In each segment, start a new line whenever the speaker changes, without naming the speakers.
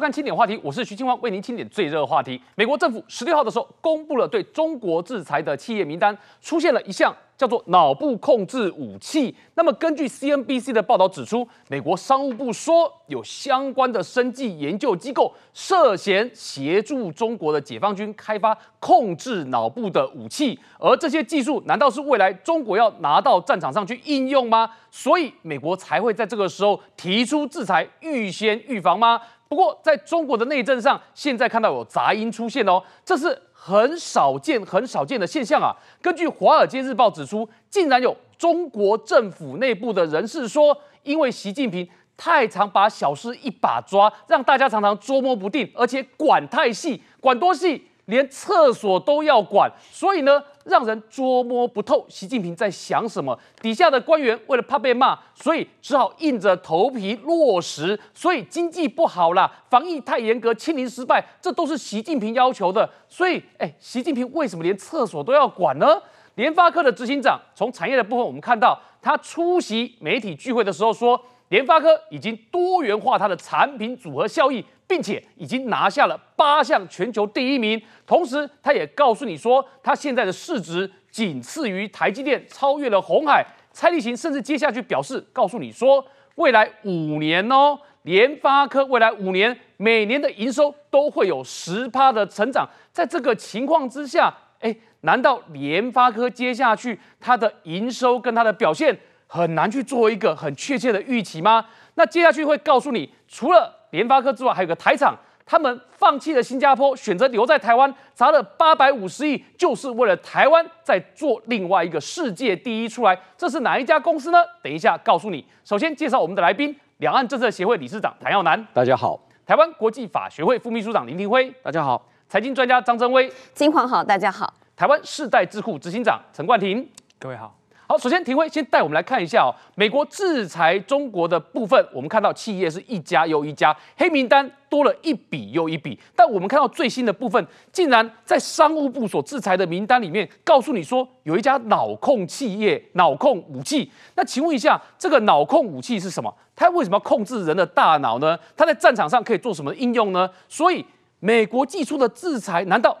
看清点话题，我是徐嶔煌，为您清点最热话题。美国政府十六号的时候公布了对中国制裁的企业名单，出现了一项叫做脑部控制武器。那么根据 CNBC 的报道指出，美国商务部说有相关的生技研究机构涉嫌协助中国的解放军开发控制脑部的武器，而这些技术难道是未来中国要拿到战场上去应用吗？所以美国才会在这个时候提出制裁，预先预防吗？不过，在中国的内政上，现在看到有杂音出现哦，这是很少见、很少见的现象啊。根据《华尔街日报》指出，竟然有中国政府内部的人士说，因为习近平太常把小事一把抓，让大家常常捉摸不定，而且管太细，管多细？连厕所都要管，所以呢，让人捉摸不透习近平在想什么。底下的官员为了怕被骂，所以只好硬着头皮落实。所以经济不好啦，防疫太严格，清零失败，这都是习近平要求的。所以，哎，习近平为什么连厕所都要管呢？联发科的执行长从产业的部分，我们看到他出席媒体聚会的时候说，联发科已经多元化它的产品组合效益。并且已经拿下了八项全球第一名，同时他也告诉你说，他现在的市值仅次于台积电，超越了鸿海。蔡力行甚至接下去表示，告诉你说，未来五年哦，联发科未来五年每年的营收都会有十趴的成长。在这个情况之下，哎，难道联发科接下去它的营收跟它的表现很难去做一个很确切的预期吗？那接下去会告诉你，除了联发科之外，还有个台厂，他们放弃了新加坡，选择留在台湾，砸了八百五十亿，就是为了台湾再做另外一个世界第一出来。这是哪一家公司呢？等一下告诉你。首先介绍我们的来宾：两岸政策协会理事长谭耀南，
大家好；
台湾国际法学会副秘书长林廷辉，
大家好；
财经专家张真威，
金煌好，大家好；
台湾世代智库执行长陈冠廷，
各位好。
好，首先庭辉先带我们来看一下哦，美国制裁中国的部分，我们看到企业是一家又一家，黑名单多了一笔又一笔。但我们看到最新的部分，竟然在商务部所制裁的名单里面，告诉你说有一家脑控企业，脑控武器。那请问一下，这个脑控武器是什么？它为什么要控制人的大脑呢？它在战场上可以做什么应用呢？所以美国祭出的制裁，难道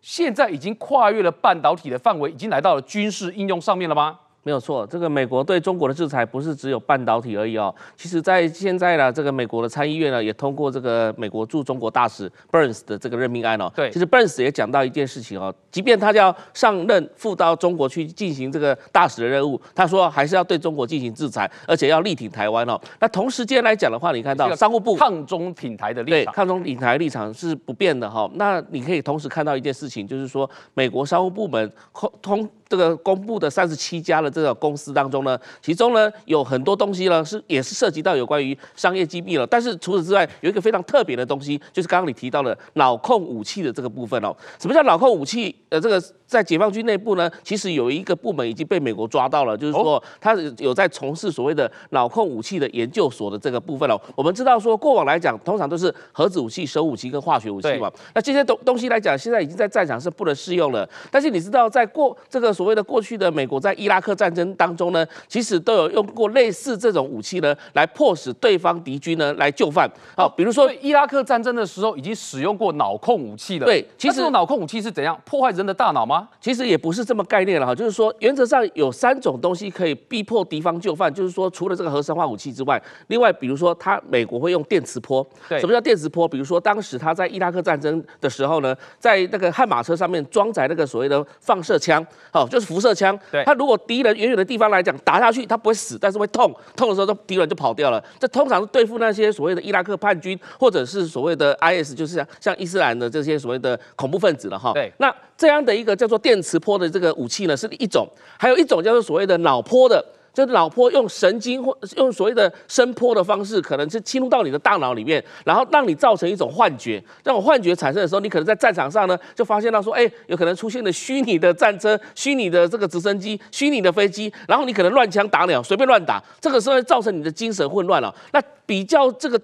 现在已经跨越了半导体的范围，已经来到了军事应用上面了吗？
没有错，这个美国对中国的制裁不是只有半导体而已哦。其实，在现在呢，这个美国的参议院呢也通过这个美国驻中国大使 Burns 的这个任命案哦。
对，
其实 Burns 也讲到一件事情哦，即便他要上任赴到中国去进行这个大使的任务，他说还是要对中国进行制裁，而且要力挺台湾哦。那同时间来讲的话，你看到商务部
抗中挺台的立场，
对，抗中挺台立场是不变的哈、哦。那你可以同时看到一件事情，就是说美国商务部门通。这个公布的三十七家的这个公司当中呢，其中呢有很多东西呢是也是涉及到有关于商业机密了。但是除此之外，有一个非常特别的东西，就是刚刚你提到的脑控武器的这个部分哦。什么叫脑控武器？呃，这个。在解放军内部呢，其实有一个部门已经被美国抓到了，就是说他有在从事所谓的脑控武器的研究所的这个部分哦。我们知道说，过往来讲，通常都是核子武器、生物武器跟化学武器嘛。那这些东东西来讲，现在已经在战场是不能适用了。但是你知道，在过这个所谓的过去的美国在伊拉克战争当中呢，其实都有用过类似这种武器呢，来迫使对方敌军呢来就范。好，比如说
伊拉克战争的时候已经使用过脑控武器了。
对，
其实脑控武器是怎样破坏人的大脑吗？
其实也不是这么概念了哈，就是说原则上有三种东西可以逼迫敌方就范，就是说除了这个核生化武器之外，另外比如说他美国会用电磁波。对，什么叫电磁波？比如说当时他在伊拉克战争的时候呢，在那个悍马车上面装载那个所谓的放射枪，哦，就是辐射枪。对，它如果敌人远远的地方来讲打下去，它不会死，但是会痛，痛的时候都敌人就跑掉了。这通常是对付那些所谓的伊拉克叛军，或者是所谓的 IS，就是像像伊斯兰的这些所谓的恐怖分子了哈。对，那。这样的一个叫做电磁波的这个武器呢，是一种；还有一种叫做所谓的脑波的，就是脑波用神经或用所谓的声波的方式，可能是侵入到你的大脑里面，然后让你造成一种幻觉。这种幻觉产生的时候，你可能在战场上呢，就发现到说，哎，有可能出现了虚拟的战车、虚拟的这个直升机、虚拟的飞机，然后你可能乱枪打鸟，随便乱打，这个时候会造成你的精神混乱了。那比较这个。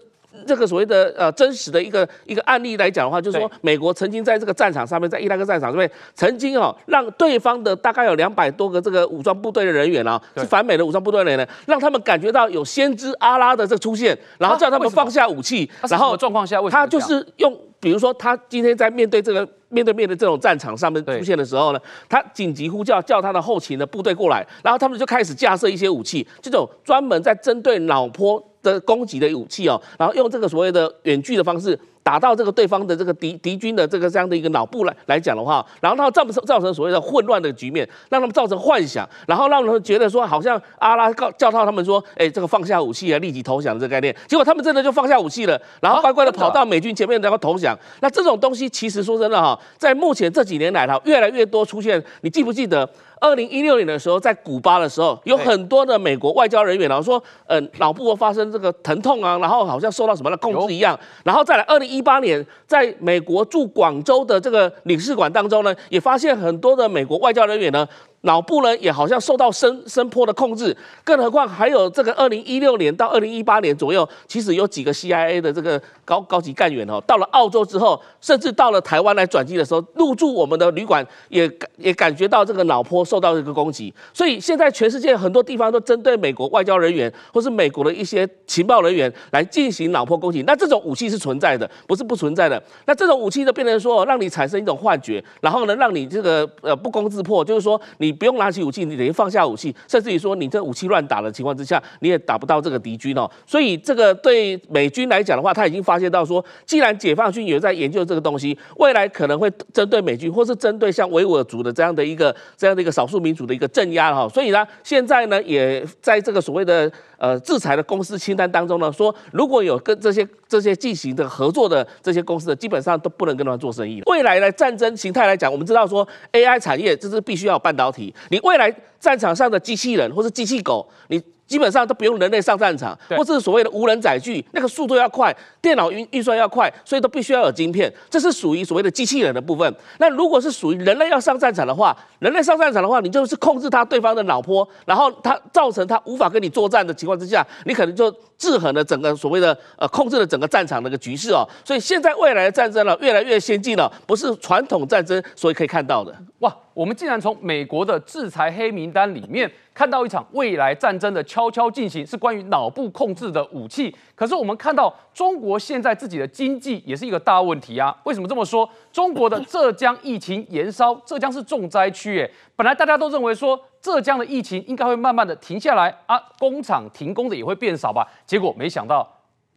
这个所谓的呃真实的一个一个案例来讲的话，就是说美国曾经在这个战场上面，在伊拉克战场上面，曾经哦让对方的大概有两百多个这个武装部队的人员啊，是反美的武装部队的人员，让他们感觉到有先知阿拉的这个出现，然后叫他们放下武器，然后
状况下，
他就是用，比如说他今天在面对这个面对面的这种战场上面出现的时候呢，他紧急呼叫叫他的后勤的部队过来，然后他们就开始架设一些武器，这种专门在针对脑波的攻击的武器哦，然后用这个所谓的远距的方式。打到这个对方的这个敌敌军的这个这样的一个脑部来来讲的话，然后他造成造成所谓的混乱的局面，让他们造成幻想，然后让他们觉得说好像阿拉告叫到他们说，哎，这个放下武器啊，立即投降的这个概念，结果他们真的就放下武器了，然后乖乖的跑到美军前面然后投降。那这种东西其实说真的哈，在目前这几年来哈，越来越多出现，你记不记得？二零一六年的时候，在古巴的时候，有很多的美国外交人员，然后说，呃，脑部发生这个疼痛啊，然后好像受到什么的控制一样。然后再来，二零一一八年，在美国驻广州的这个领事馆当中呢，也发现很多的美国外交人员呢。脑部呢也好像受到声声波的控制，更何况还有这个二零一六年到二零一八年左右，其实有几个 CIA 的这个高高级干员哦，到了澳洲之后，甚至到了台湾来转机的时候，入住我们的旅馆，也也感觉到这个脑波受到这个攻击。所以现在全世界很多地方都针对美国外交人员或是美国的一些情报人员来进行脑波攻击。那这种武器是存在的，不是不存在的。那这种武器就变成说，让你产生一种幻觉，然后呢，让你这个呃不攻自破，就是说你。你不用拿起武器，你等于放下武器，甚至于说你这武器乱打的情况之下，你也打不到这个敌军哦。所以这个对美军来讲的话，他已经发现到说，既然解放军也在研究这个东西，未来可能会针对美军，或是针对像维吾尔族的这样的一个这样的一个少数民族的一个镇压哈。所以呢，现在呢也在这个所谓的呃制裁的公司清单当中呢，说如果有跟这些这些进行的合作的这些公司的，基本上都不能跟他们做生意。未来的战争形态来讲，我们知道说 AI 产业这是必须要有半导体。你未来战场上的机器人或是机器狗，你基本上都不用人类上战场，或是所谓的无人载具，那个速度要快，电脑运运算要快，所以都必须要有晶片，这是属于所谓的机器人的部分。那如果是属于人类要上战场的话，人类上战场的话，你就是控制他对方的脑波，然后他造成他无法跟你作战的情况之下，你可能就制衡了整个所谓的呃控制了整个战场的一个局势哦。所以现在未来的战争呢，越来越先进了，不是传统战争所以可以看到的。
哇，我们竟然从美国的制裁黑名单里面看到一场未来战争的悄悄进行，是关于脑部控制的武器。可是我们看到中国现在自己的经济也是一个大问题啊。为什么这么说？中国的浙江疫情延烧，浙江是重灾区，诶，本来大家都认为说浙江的疫情应该会慢慢的停下来啊，工厂停工的也会变少吧。结果没想到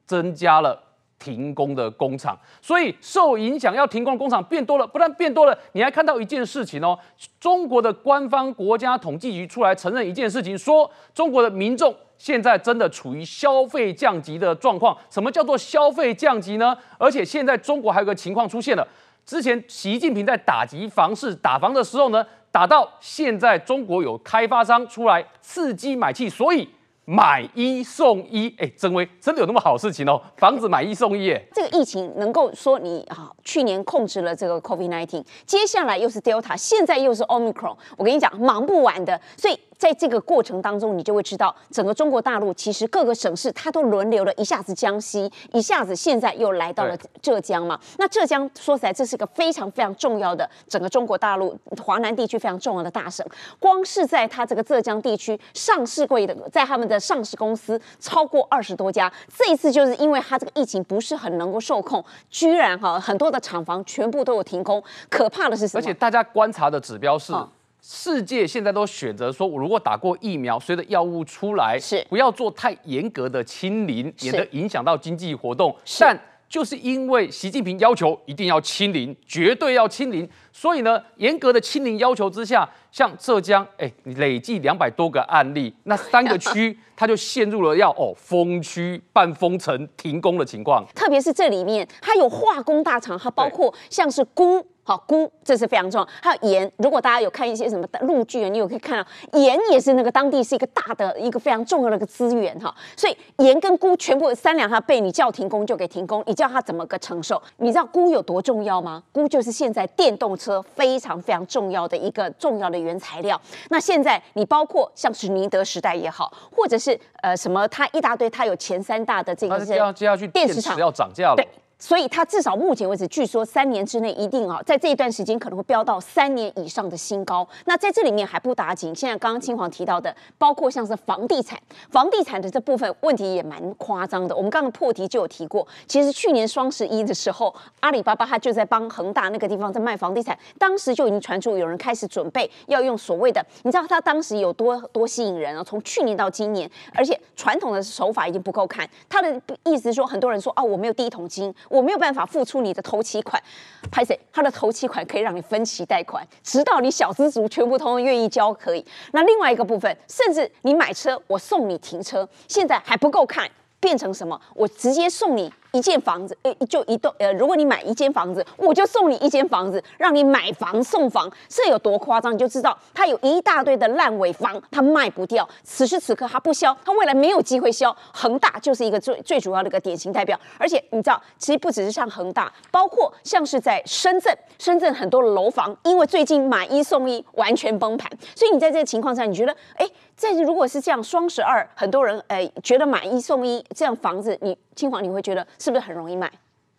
增加了。停工的工厂，所以受影响要停工的工厂变多了。不但变多了，你还看到一件事情哦，中国的官方国家统计局出来承认一件事情，说中国的民众现在真的处于消费降级的状况。什么叫做消费降级呢？而且现在中国还有个情况出现了，之前习近平在打击房市打房的时候呢，打到现在中国有开发商出来刺激买气，所以。买一送一，哎、欸，真威，真的有那么好事情哦？房子买一送一，哎，
这个疫情能够说你啊，去年控制了这个 COVID-19，接下来又是 Delta，现在又是 Omicron，我跟你讲，忙不完的，所以。在这个过程当中，你就会知道，整个中国大陆其实各个省市它都轮流了，一下子江西，一下子现在又来到了浙江嘛。那浙江说起来，这是一个非常非常重要的整个中国大陆华南地区非常重要的大省。光是在它这个浙江地区上市柜的，在他们的上市公司超过二十多家。这一次就是因为它这个疫情不是很能够受控，居然哈很多的厂房全部都有停工。可怕的是什么？
而且大家观察的指标是。哦世界现在都选择说，我如果打过疫苗，随着药物出来，
是
不要做太严格的清零，免得影响到经济活动。但就是因为习近平要求一定要清零，绝对要清零，所以呢，严格的清零要求之下，像浙江，哎，累计两百多个案例，那三个区 它就陷入了要哦封区、半封城、停工的情况。
特别是这里面，它有化工大厂，它包括像是鈷。好，菇这是非常重要，还有盐。如果大家有看一些什么陆剧，你有可以看到盐也是那个当地是一个大的一个非常重要的一个资源哈。所以盐跟菇全部三两下被你叫停工就给停工，你叫他怎么个承受？你知道菇有多重要吗？菇就是现在电动车非常非常重要的一个重要的原材料。那现在你包括像是宁德时代也好，或者是呃什么，它一大堆，它有前三大的这个是
接下去电池厂要涨价了。
对。所以它至少目前为止，据说三年之内一定啊，在这一段时间可能会飙到三年以上的新高。那在这里面还不打紧，现在刚刚青黄提到的，包括像是房地产，房地产的这部分问题也蛮夸张的。我们刚刚破题就有提过，其实去年双十一的时候，阿里巴巴它就在帮恒大那个地方在卖房地产，当时就已经传出有人开始准备要用所谓的，你知道它当时有多多吸引人啊？从去年到今年，而且传统的手法已经不够看，他的意思说，很多人说啊，我没有第一桶金。我没有办法付出你的头期款，拍谁？他的头期款可以让你分期贷款，直到你小资族全部通通愿意交可以。那另外一个部分，甚至你买车，我送你停车，现在还不够看，变成什么？我直接送你。一间房子，诶，就一栋，呃，如果你买一间房子，我就送你一间房子，让你买房送房，这有多夸张？你就知道它有一大堆的烂尾房，它卖不掉，此时此刻它不销，它未来没有机会销。恒大就是一个最最主要的一个典型代表。而且你知道，其实不只是像恒大，包括像是在深圳，深圳很多的楼房，因为最近买一送一完全崩盘，所以你在这个情况下，你觉得，诶，在如果是这样，双十二，很多人诶觉得买一送一这样房子，你青黄你会觉得？是不是很容易卖，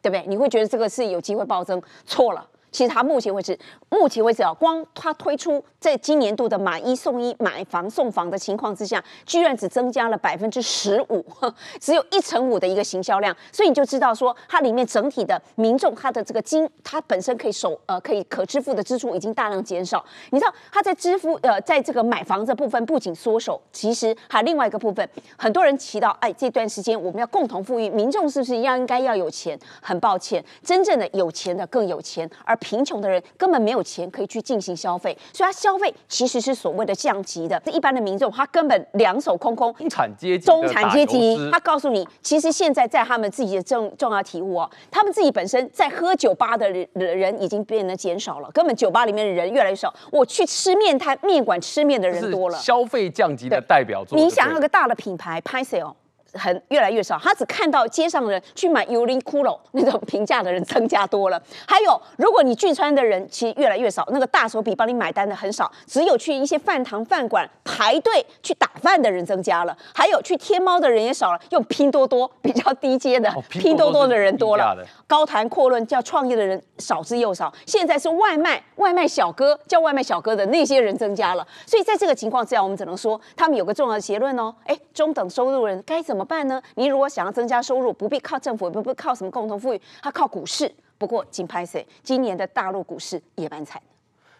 对不对？你会觉得这个是有机会暴增，错了。其实它目前为止，目前为止啊，光它推出在今年度的买一送一、买房送房的情况之下，居然只增加了百分之十五，只有一成五的一个行销量，所以你就知道说，它里面整体的民众他的这个金，它本身可以收呃可以可支付的支出已经大量减少。你知道他在支付呃在这个买房这部分不仅缩手，其实还有另外一个部分，很多人提到哎这段时间我们要共同富裕，民众是不是要应该要有钱？很抱歉，真正的有钱的更有钱，而贫穷的人根本没有钱可以去进行消费，所以他消费其实是所谓的降级的。这一般的民众他根本两手空空。
中产阶级，
中产阶级，他告诉你，其实现在在他们自己的重重要体悟哦，他们自己本身在喝酒吧的人人已经变得减少了，根本酒吧里面的人越来越少。我去吃面摊、面馆吃面的人多了，
消费降级的代表作。
你想要个大的品牌拍摄哦。很越来越少，他只看到街上的人去买 Uniqlo 那种平价的人增加多了。还有，如果你聚餐的人其实越来越少，那个大手笔帮你买单的很少，只有去一些饭堂饭馆排队去打饭的人增加了。还有去天猫的人也少了，用拼多多比较低阶的、拼多多的人多了。高谈阔论叫创业的人少之又少，现在是外卖外卖小哥叫外卖小哥的那些人增加了。所以在这个情况之下，我们只能说他们有个重要的结论哦，哎，中等收入人该怎么？怎么办呢？你如果想要增加收入，不必靠政府，也不必靠什么共同富裕，他靠股市。不过，紧拍谁？今年的大陆股市也蛮惨。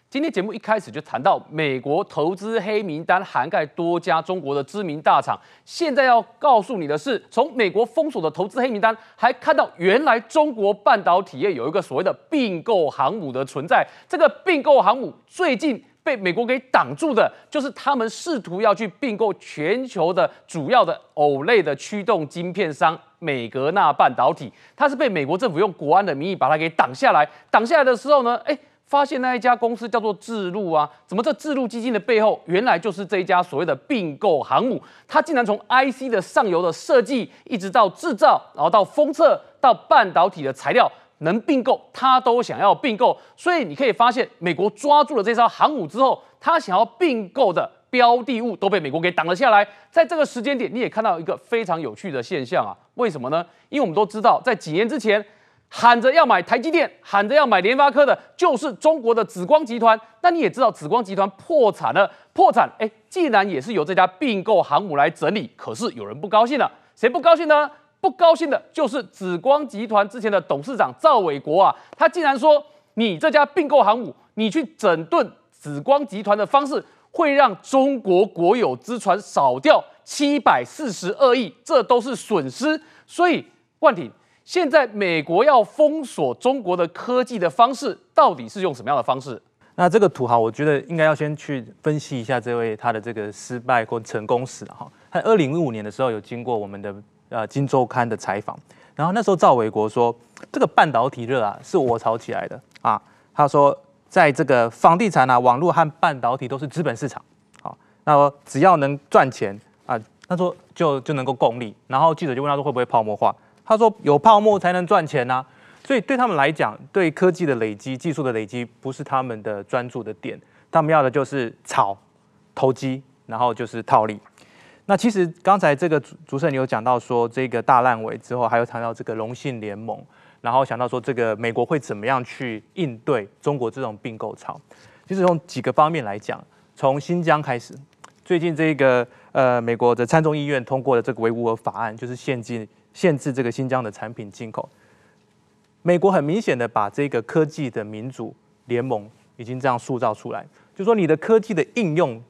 今天节目一开始就谈到美国投资黑名单涵盖多家中国的知名大厂。现在要告诉你的是，从美国封锁的投资黑名单，还看到原来中国半导体业有一个所谓的并购航母的存在。这个并购航母最近。被美国给挡住的，就是他们试图要去并购全球的主要的偶类的驱动晶片商美格纳半导体，它是被美国政府用国安的名义把它给挡下来。挡下来的时候呢，哎，发现那一家公司叫做智路啊，怎么这智路基金的背后原来就是这一家所谓的并购航母，它竟然从 IC 的上游的设计，一直到制造，然后到封测，到半导体的材料。能并购，他都想要并购，所以你可以发现，美国抓住了这艘航母之后，他想要并购的标的物都被美国给挡了下来。在这个时间点，你也看到一个非常有趣的现象啊，为什么呢？因为我们都知道，在几年之前，喊着要买台积电、喊着要买联发科的，就是中国的紫光集团。那你也知道，紫光集团破产了，破产，哎，既然也是由这家并购航母来整理，可是有人不高兴了，谁不高兴呢？不高兴的就是紫光集团之前的董事长赵伟国啊，他竟然说，你这家并购航母，你去整顿紫光集团的方式，会让中国国有资产少掉七百四十二亿，这都是损失。所以冠廷，现在美国要封锁中国的科技的方式，到底是用什么样的方式？
那这个土豪，我觉得应该要先去分析一下这位他的这个失败或成功史哈。他二零一五年的时候有经过我们的。呃，《金周刊》的采访，然后那时候赵伟国说，这个半导体热啊，是我炒起来的啊。他说，在这个房地产啊、网络和半导体都是资本市场，好，那么只要能赚钱啊，他说就就能够共利。然后记者就问他说会不会泡沫化？他说有泡沫才能赚钱呐。所以对他们来讲，对科技的累积、技术的累积不是他们的专注的点，他们要的就是炒、投机，然后就是套利。那其实刚才这个主主持人有讲到说，这个大烂尾之后，还有谈到这个农信联盟，然后想到说这个美国会怎么样去应对中国这种并购潮。其实从几个方面来讲，从新疆开始，最近这个呃美国的参众议院通过了这个维吾尔法案，就是限制限制这个新疆的产品进口。美国很明显的把这个科技的民主联盟已经这样塑造出来，就说你的科技的应用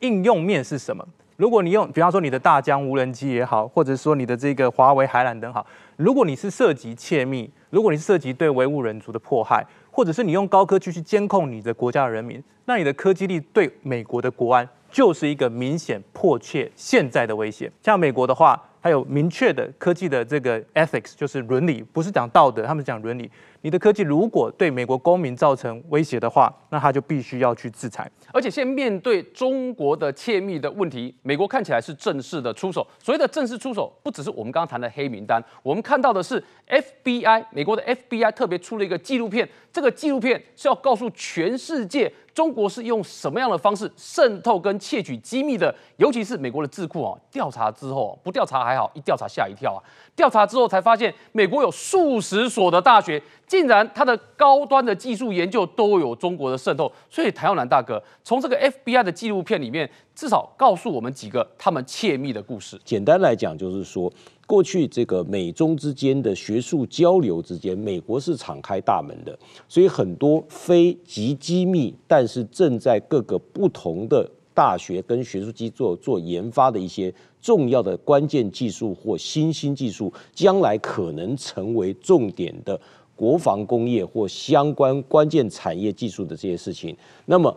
应用面是什么？如果你用，比方说你的大疆无人机也好，或者说你的这个华为海缆等好，如果你是涉及窃密，如果你是涉及对维吾人族的迫害，或者是你用高科技去监控你的国家的人民，那你的科技力对美国的国安就是一个明显迫切现在的威胁。像美国的话，还有明确的科技的这个 ethics，就是伦理，不是讲道德，他们讲伦理。你的科技如果对美国公民造成威胁的话，那他就必须要去制裁。
而且现在面对中国的窃密的问题，美国看起来是正式的出手。所谓的正式出手，不只是我们刚刚谈的黑名单，我们看到的是 FBI，美国的 FBI 特别出了一个纪录片。这个纪录片是要告诉全世界，中国是用什么样的方式渗透跟窃取机密的，尤其是美国的智库哦。调查之后不调查还好，一调查吓一跳啊！调查之后才发现，美国有数十所的大学。竟然它的高端的技术研究都有中国的渗透，所以谭耀南大哥从这个 FBI 的纪录片里面，至少告诉我们几个他们窃密的故事。
简单来讲，就是说过去这个美中之间的学术交流之间，美国是敞开大门的，所以很多非极机密，但是正在各个不同的大学跟学术机构做，做研发的一些重要的关键技术或新兴技术，将来可能成为重点的。国防工业或相关关键产业技术的这些事情，那么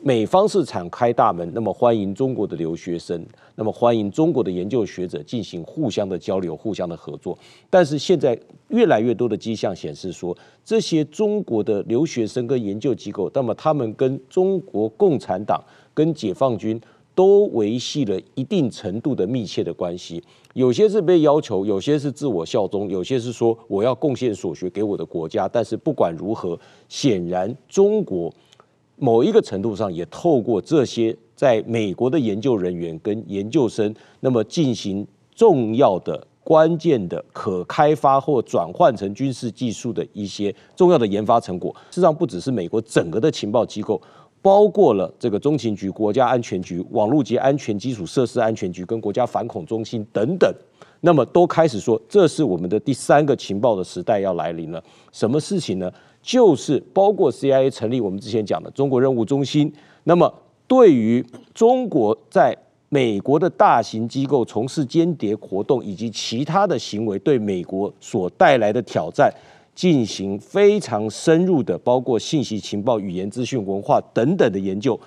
美方是敞开大门，那么欢迎中国的留学生，那么欢迎中国的研究学者进行互相的交流、互相的合作。但是现在越来越多的迹象显示说，这些中国的留学生跟研究机构，那么他们跟中国共产党、跟解放军。都维系了一定程度的密切的关系，有些是被要求，有些是自我效忠，有些是说我要贡献所学给我的国家。但是不管如何，显然中国某一个程度上也透过这些在美国的研究人员跟研究生，那么进行重要的、关键的、可开发或转换成军事技术的一些重要的研发成果。事实上，不只是美国整个的情报机构。包括了这个中情局、国家安全局、网络及安全基础设施安全局跟国家反恐中心等等，那么都开始说，这是我们的第三个情报的时代要来临了。什么事情呢？就是包括 CIA 成立我们之前讲的中国任务中心。那么对于中国在美国的大型机构从事间谍活动以及其他的行为，对美国所带来的挑战。进行非常深入的，包括信息情报、语言资讯、文化等等的研究，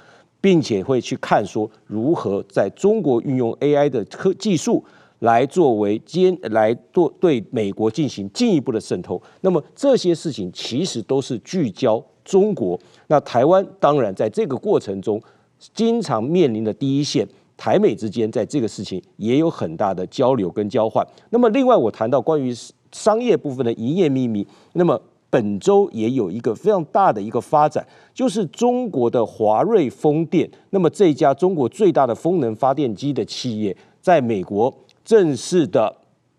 并且会去看说如何在中国运用 AI 的科技术来作为监来做对美国进行进一步的渗透。那么这些事情其实都是聚焦中国。那台湾当然在这个过程中经常面临的第一线，台美之间在这个事情也有很大的交流跟交换。那么另外我谈到关于。商业部分的营业秘密，那么本周也有一个非常大的一个发展，就是中国的华瑞风电，那么这家中国最大的风能发电机的企业，在美国正式的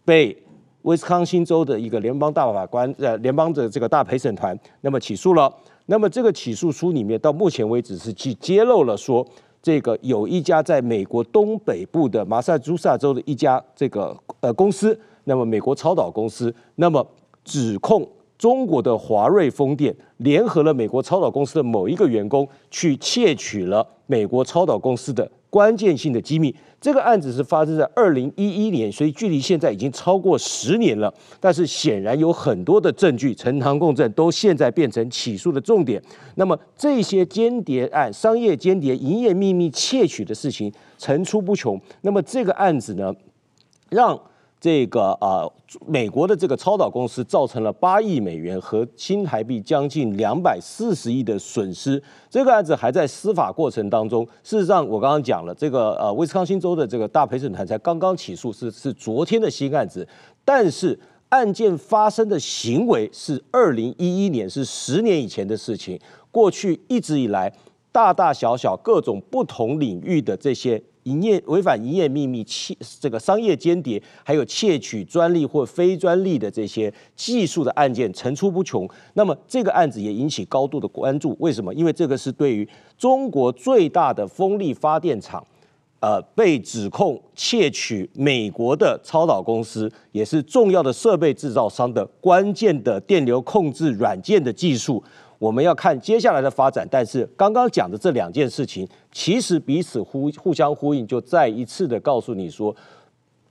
被威斯康星州的一个联邦大法官，呃，联邦的这个大陪审团，那么起诉了。那么这个起诉书里面，到目前为止是去揭露了说，这个有一家在美国东北部的马萨诸塞州的一家这个呃公司。那么，美国超导公司那么指控中国的华瑞风电联合了美国超导公司的某一个员工，去窃取了美国超导公司的关键性的机密。这个案子是发生在二零一一年，所以距离现在已经超过十年了。但是显然有很多的证据，呈堂供证，都现在变成起诉的重点。那么这些间谍案、商业间谍、营业秘密窃取的事情层出不穷。那么这个案子呢，让这个呃美国的这个超导公司造成了八亿美元和新台币将近两百四十亿的损失。这个案子还在司法过程当中。事实上，我刚刚讲了，这个呃威斯康星州的这个大陪审团才刚刚起诉，是是昨天的新案子，但是案件发生的行为是二零一一年，是十年以前的事情。过去一直以来，大大小小各种不同领域的这些。营业违反营业秘密、窃这个商业间谍，还有窃取专利或非专利的这些技术的案件层出不穷。那么这个案子也引起高度的关注。为什么？因为这个是对于中国最大的风力发电厂，呃，被指控窃取美国的超导公司，也是重要的设备制造商的关键的电流控制软件的技术。我们要看接下来的发展，但是刚刚讲的这两件事情，其实彼此互互相呼应，就再一次的告诉你说，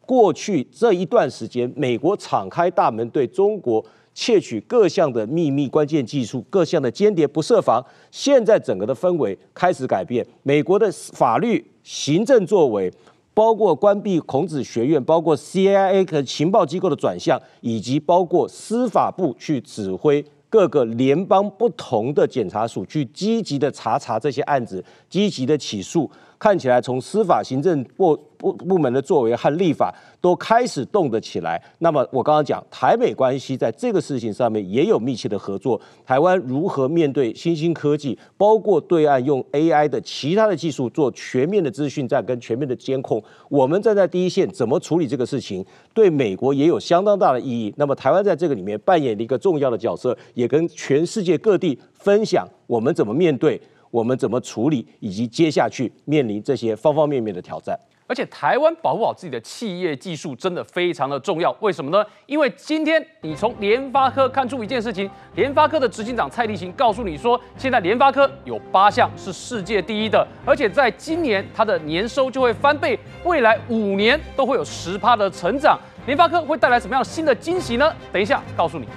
过去这一段时间，美国敞开大门对中国窃取各项的秘密关键技术、各项的间谍不设防。现在整个的氛围开始改变，美国的法律、行政作为，包括关闭孔子学院，包括 CIA 和情报机构的转向，以及包括司法部去指挥。各个联邦不同的检察署去积极的查查这些案子，积极的起诉。看起来从司法行政部部部门的作为和立法都开始动得起来。那么我刚刚讲台美关系在这个事情上面也有密切的合作。台湾如何面对新兴科技，包括对岸用 AI 的其他的技术做全面的资讯战跟全面的监控，我们站在第一线怎么处理这个事情，对美国也有相当大的意义。那么台湾在这个里面扮演了一个重要的角色，也跟全世界各地分享我们怎么面对。我们怎么处理，以及接下去面临这些方方面面的挑战。
而且，台湾保护好自己的企业技术真的非常的重要。为什么呢？因为今天你从联发科看出一件事情，联发科的执行长蔡力行告诉你说，现在联发科有八项是世界第一的，而且在今年它的年收就会翻倍，未来五年都会有十趴的成长。联发科会带来什么样新的惊喜呢？等一下告诉你。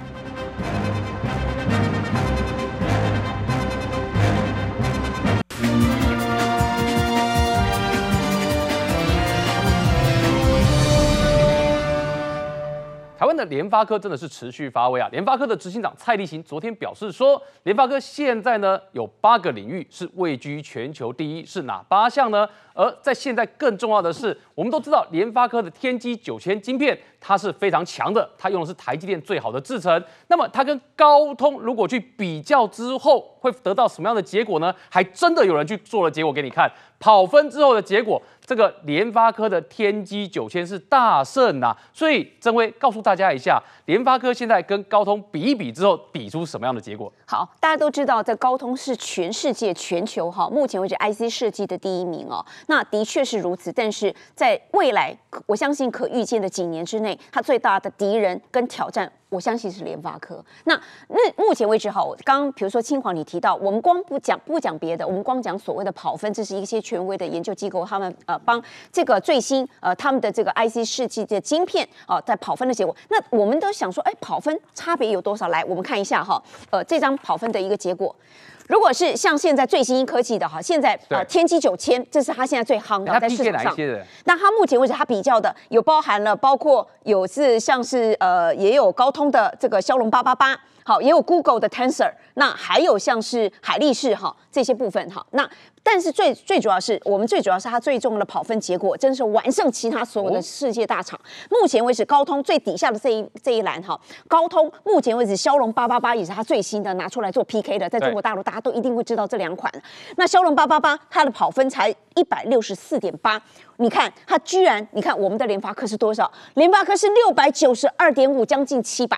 台湾的联发科真的是持续发威啊！联发科的执行长蔡力行昨天表示说，联发科现在呢有八个领域是位居全球第一，是哪八项呢？而在现在更重要的是，我们都知道联发科的天玑九千晶片它是非常强的，它用的是台积电最好的制程。那么它跟高通如果去比较之后，会得到什么样的结果呢？还真的有人去做了结果给你看，跑分之后的结果。这个联发科的天玑九千是大胜呐、啊，所以正威告诉大家一下，联发科现在跟高通比一比之后，比出什么样的结果？
好，大家都知道，在高通是全世界全球哈，目前为止 IC 设计的第一名哦。那的确是如此，但是在未来，我相信可预见的几年之内，它最大的敌人跟挑战。我相信是联发科。那那目前为止哈，刚刚比如说清华你提到，我们光不讲不讲别的，我们光讲所谓的跑分，这是一些权威的研究机构，他们呃帮这个最新呃他们的这个 IC 设计的晶片啊、在跑分的结果。那我们都想说，哎，跑分差别有多少？来，我们看一下哈，呃，这张跑分的一个结果。如果是像现在最新科技的哈，现在呃天玑九千，这是它现在最夯的在市场上。那它目前为止它比较的有包含了包括有是像是呃也有高通的这个骁龙八八八。好，也有 Google 的 Tensor，那还有像是海力士哈这些部分哈，那但是最最主要是我们最主要是它最重要的跑分结果，真是完胜其他所有的世界大厂。哦、目前为止，高通最底下的这一这一栏哈，高通目前为止骁龙八八八也是它最新的拿出来做 PK 的，在中国大陆大家都一定会知道这两款。那骁龙八八八它的跑分才一百六十四点八，你看它居然，你看我们的联发科是多少？联发科是六百九十二点五，将近七百。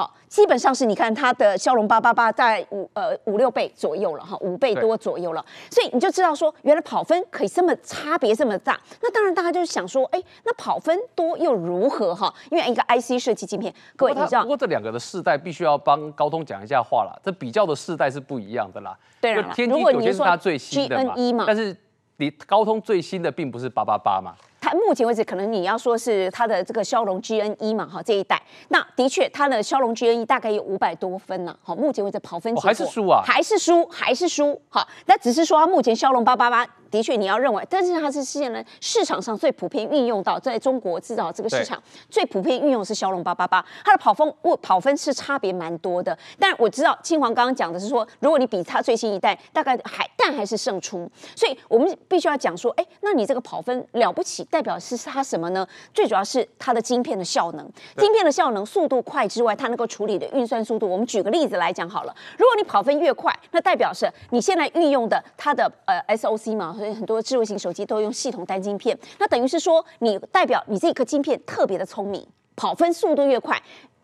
好，基本上是你看它的骁龙八八八在五呃五六倍左右了哈，五倍多左右了，所以你就知道说，原来跑分可以这么差别这么大。那当然，大家就是想说，哎，那跑分多又如何哈？因为一个 IC 设计晶片，各位你知道，
不过这两个的世代必须要帮高通讲一下话了，这比较的世代是不一样的啦。
对啊，
天玑九千是它最新的嘛，
嘛，
但是你高通最新的并不是八八八嘛。
它目前为止可能你要说是它的这个骁龙 GN 一嘛，哈，这一代，那的确它的骁龙 GN 一大概有五百多分呐，好，目前为止跑分结果。
还是输啊，
还是输，还是输，好，那只是说它目前骁龙八八八。的确，你要认为，但是它是现在市场上最普遍运用到，在中国制造这个市场最普遍运用是骁龙八八八，它的跑分我跑分是差别蛮多的。但我知道金黄刚刚讲的是说，如果你比它最新一代，大概还但还是胜出，所以我们必须要讲说，哎，那你这个跑分了不起，代表是它什么呢？最主要是它的晶片的效能，晶片的效能速度快之外，它能够处理的运算速度。我们举个例子来讲好了，如果你跑分越快，那代表是你现在运用的它的呃 SOC 嘛。所以很多智慧型手机都用系统单晶片，那等于是说，你代表你这颗晶片特别的聪明，跑分速度越快。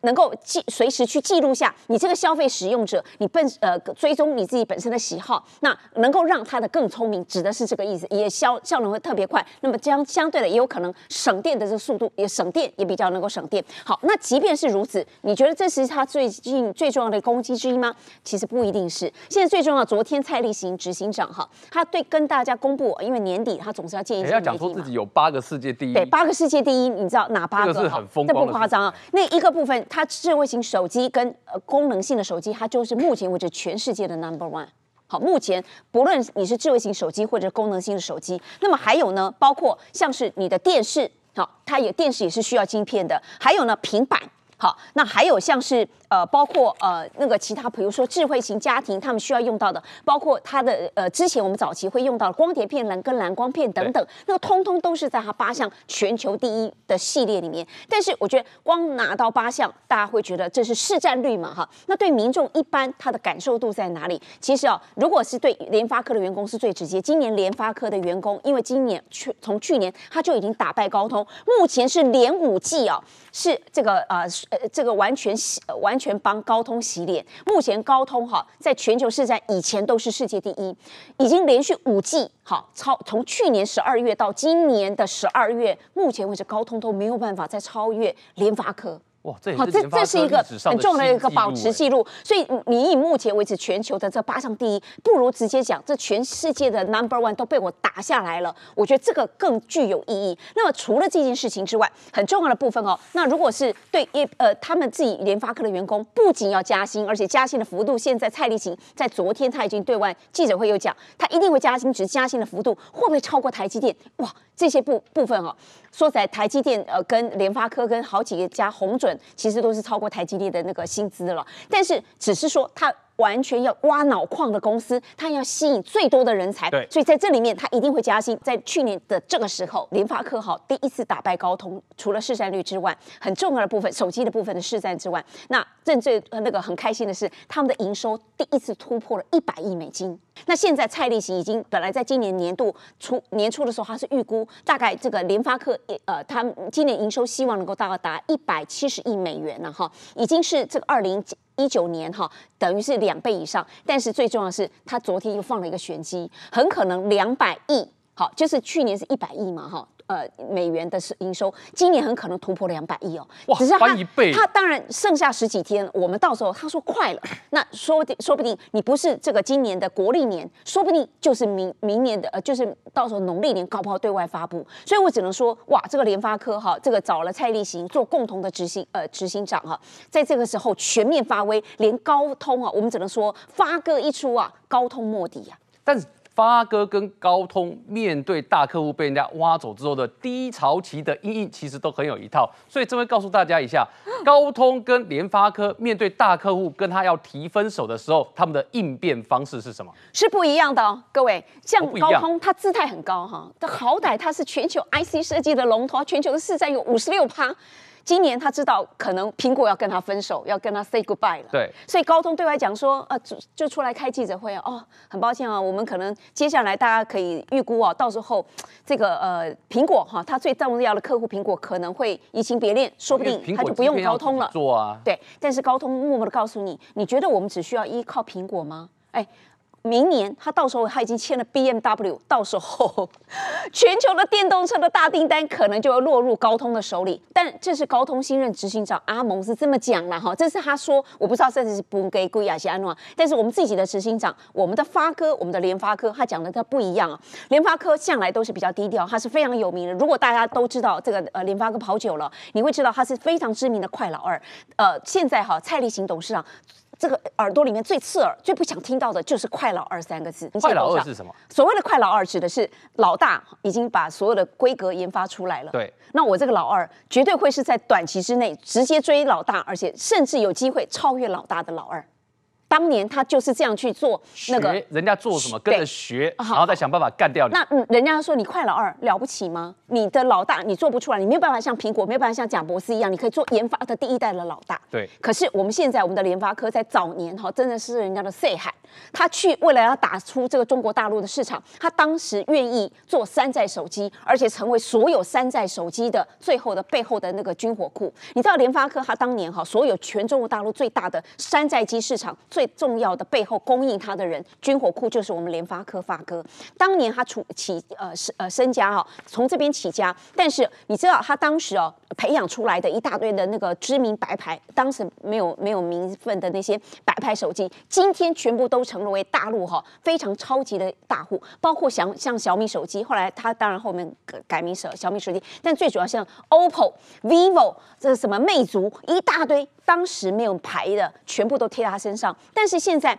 能够记随时去记录下你这个消费使用者，你本呃追踪你自己本身的喜好，那能够让他的更聪明，指的是这个意思，也效效能会特别快。那么这样相对的也有可能省电的这个速度也省电，也比较能够省电。好，那即便是如此，你觉得这是他最近最重要的攻击之一吗？其实不一定是。现在最重要，昨天蔡立行执行长哈，他对跟大家公布，因为年底他总是要建一下媒体嘛。
要讲说自己有八个世界第一，
对，八个世界第一，你知道哪八个？
这个是很疯狂的，
这不夸张啊。那一个部分。它智慧型手机跟呃功能性的手机，它就是目前为止全世界的 number one。好，目前不论你是智慧型手机或者功能性的手机，那么还有呢，包括像是你的电视，好，它有电视也是需要晶片的，还有呢平板，好，那还有像是。呃，包括呃那个其他，比如说智慧型家庭，他们需要用到的，包括它的呃之前我们早期会用到的光碟片蓝跟蓝光片等等，那个通通都是在它八项全球第一的系列里面。但是我觉得光拿到八项，大家会觉得这是市占率嘛哈？那对民众一般他的感受度在哪里？其实啊，如果是对联发科的员工是最直接。今年联发科的员工，因为今年去从去年他就已经打败高通，目前是连五 G 啊，是这个呃呃这个完全洗。完全帮高通洗脸。目前高通哈在全球市场以前都是世界第一，已经连续五季哈超，从去年十二月到今年的十二月，目前为止高通都没有办法再超越联发科。
哇，这好，这
这是一个很重要的一个保持记录。所以你以目前为止全球的这八项第一，不如直接讲这全世界的 number one 都被我打下来了。我觉得这个更具有意义。那么除了这件事情之外，很重要的部分哦，那如果是对一呃他们自己联发科的员工，不仅要加薪，而且加薪的幅度，现在蔡立行在昨天他已经对外记者会有讲，他一定会加薪，只是加薪的幅度会不会超过台积电？哇，这些部部分哦，说在台积电呃跟联发科跟好几家红准。其实都是超过台积电的那个薪资了，但是只是说他。完全要挖脑矿的公司，它要吸引最多的人才，对，所以在这里面它一定会加薪。在去年的这个时候，联发科好第一次打败高通，除了市占率之外，很重要的部分手机的部分的市占之外，那正最那个很开心的是，他们的营收第一次突破了一百亿美金。那现在蔡立行已经本来在今年年度初年初的时候，他是预估大概这个联发科呃，他今年营收希望能够到达一百七十亿美元了哈，已经是这个二零。一九年哈，等于是两倍以上，但是最重要的是，他昨天又放了一个玄机，很可能两百亿，好，就是去年是一百亿嘛哈。呃，美元的是营收，今年很可能突破两百亿哦。
哇，只是翻一倍。
他当然剩下十几天，我们到时候他说快了，那说不定说不定你不是这个今年的国历年，说不定就是明明年的呃，就是到时候农历年搞不好对外发布。所以我只能说，哇，这个联发科哈，这个找了蔡立行做共同的执行呃执行长哈，在这个时候全面发威，连高通啊，我们只能说发哥一出啊，高通莫敌呀、啊。
但是。发哥跟高通面对大客户被人家挖走之后的低潮期的阴影，其实都很有一套。所以这边告诉大家一下，高通跟联发科面对大客户跟他要提分手的时候，他们的应变方式是什么？
是不一样的哦，各位。像高通，它姿态很高哈，但好歹它是全球 IC 设计的龙头，全球的市占有五十六趴。今年他知道可能苹果要跟他分手，要跟他 say goodbye 了。
对，
所以高通对外讲说，呃，就就出来开记者会啊，哦，很抱歉啊，我们可能接下来大家可以预估啊，到时候这个呃苹果哈，他最重要的客户苹果可能会移情别恋，说不定他就不用高通了。
做啊，
对，但是高通默默的告诉你，你觉得我们只需要依靠苹果吗？哎。明年他到时候他已经签了 BMW，到时候全球的电动车的大订单可能就会落入高通的手里。但这是高通新任执行长阿蒙是这么讲了哈，这是他说，我不知道这是不给贵亚西安诺，但是我们自己的执行长，我们的发哥，我们的联发科，他讲的他不一样啊。联发科向来都是比较低调，他是非常有名的。如果大家都知道这个呃联发科跑久了，你会知道他是非常知名的快老二。呃，现在哈蔡立行董事长。这个耳朵里面最刺耳、最不想听到的就是“快老二”三个字。
快老二是什么？
所谓的“快老二”指的是老大已经把所有的规格研发出来了。
对，
那我这个老二绝对会是在短期之内直接追老大，而且甚至有机会超越老大的老二。当年他就是这样去做那个，
人家做什么跟着学，然后再想办法干掉你。
那嗯，人家说你快老二了不起吗？你的老大你做不出来，你没有办法像苹果，没有办法像贾伯斯一样，你可以做研发的第一代的老大。
对。
可是我们现在我们的联发科在早年哈，真的是人家的岁海，他去为了要打出这个中国大陆的市场，他当时愿意做山寨手机，而且成为所有山寨手机的最后的背后的那个军火库。你知道联发科他当年哈，所有全中国大陆最大的山寨机市场最重要的背后供应他的人，军火库就是我们联发科发哥。当年他出起呃是呃身家哈，从这边起家。但是你知道他当时哦培养出来的一大堆的那个知名白牌，当时没有没有名分的那些白牌手机，今天全部都成为大陆哈非常超级的大户，包括像像小米手机，后来他当然后面改名小米手机，但最主要像 OPPO、VIVO 这什么魅族一大堆。当时没有牌的，全部都贴在他身上。但是现在，